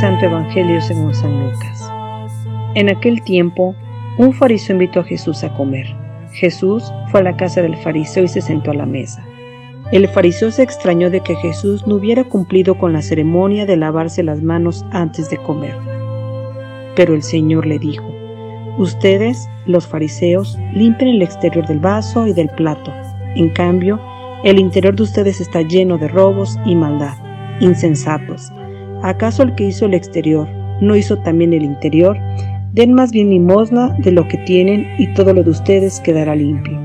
Evangelio según San Lucas. En aquel tiempo, un fariseo invitó a Jesús a comer. Jesús fue a la casa del fariseo y se sentó a la mesa. El fariseo se extrañó de que Jesús no hubiera cumplido con la ceremonia de lavarse las manos antes de comer. Pero el Señor le dijo, Ustedes, los fariseos, limpian el exterior del vaso y del plato. En cambio, el interior de ustedes está lleno de robos y maldad. Insensatos ¿Acaso el que hizo el exterior no hizo también el interior? Den más bien limosna de lo que tienen y todo lo de ustedes quedará limpio.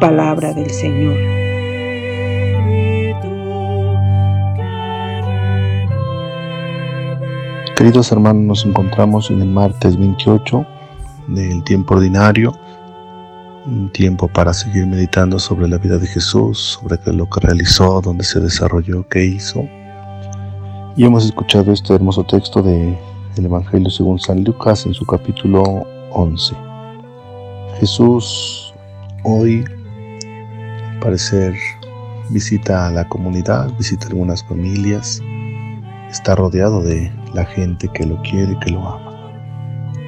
Palabra del Señor. Queridos hermanos, nos encontramos en el martes 28 del tiempo ordinario, un tiempo para seguir meditando sobre la vida de Jesús, sobre lo que realizó, dónde se desarrolló, qué hizo y hemos escuchado este hermoso texto del Evangelio según San Lucas en su capítulo 11. Jesús hoy, al parecer, visita a la comunidad, visita algunas familias, está rodeado de la gente que lo quiere, que lo ama.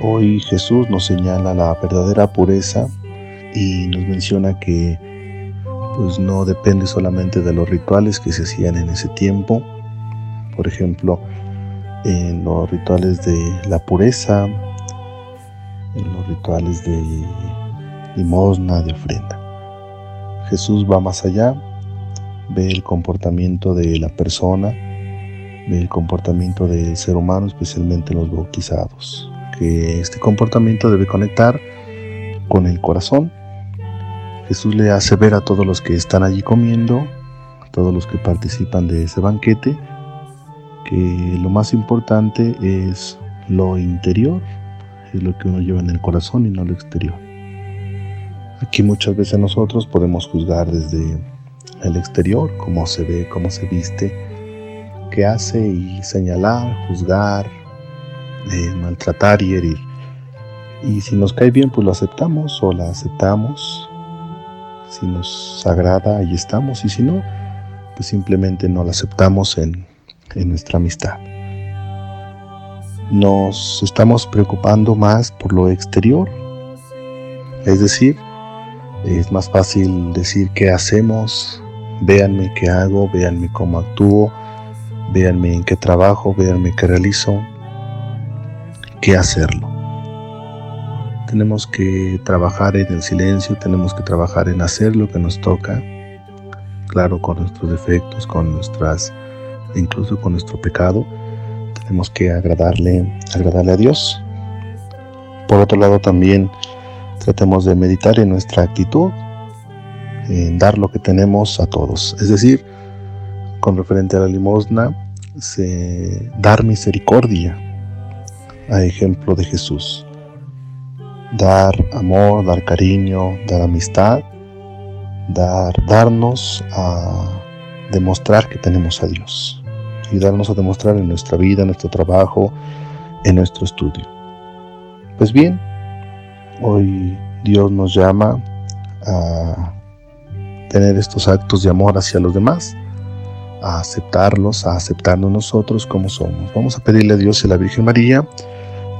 Hoy Jesús nos señala la verdadera pureza y nos menciona que pues no depende solamente de los rituales que se hacían en ese tiempo, por ejemplo, en los rituales de la pureza, en los rituales de limosna, de ofrenda. Jesús va más allá, ve el comportamiento de la persona, ve el comportamiento del ser humano, especialmente los bautizados, que este comportamiento debe conectar con el corazón. Jesús le hace ver a todos los que están allí comiendo, a todos los que participan de ese banquete, que lo más importante es lo interior, es lo que uno lleva en el corazón y no lo exterior. Aquí muchas veces nosotros podemos juzgar desde el exterior, cómo se ve, cómo se viste, qué hace y señalar, juzgar, eh, maltratar y herir. Y si nos cae bien, pues lo aceptamos o la aceptamos. Si nos agrada, ahí estamos. Y si no, pues simplemente no la aceptamos en, en nuestra amistad. Nos estamos preocupando más por lo exterior, es decir, es más fácil decir qué hacemos, véanme qué hago, véanme cómo actúo, véanme en qué trabajo, véanme qué realizo, qué hacerlo. Tenemos que trabajar en el silencio, tenemos que trabajar en hacer lo que nos toca, claro, con nuestros defectos, con nuestras incluso con nuestro pecado, tenemos que agradarle, agradarle a Dios. Por otro lado, también tratemos de meditar en nuestra actitud, en dar lo que tenemos a todos. Es decir, con referente a la limosna, dar misericordia a ejemplo de Jesús. Dar amor, dar cariño, dar amistad, dar, darnos a demostrar que tenemos a Dios ayudarnos a demostrar en nuestra vida, en nuestro trabajo, en nuestro estudio. Pues bien, hoy Dios nos llama a tener estos actos de amor hacia los demás, a aceptarlos, a aceptarnos nosotros como somos. Vamos a pedirle a Dios y a la Virgen María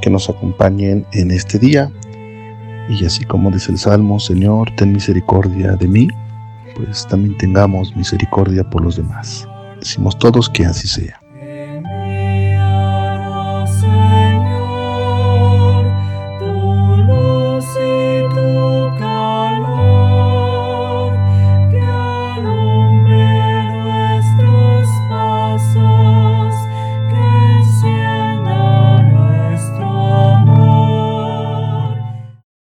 que nos acompañen en este día. Y así como dice el Salmo, Señor, ten misericordia de mí, pues también tengamos misericordia por los demás. Decimos todos que así sea.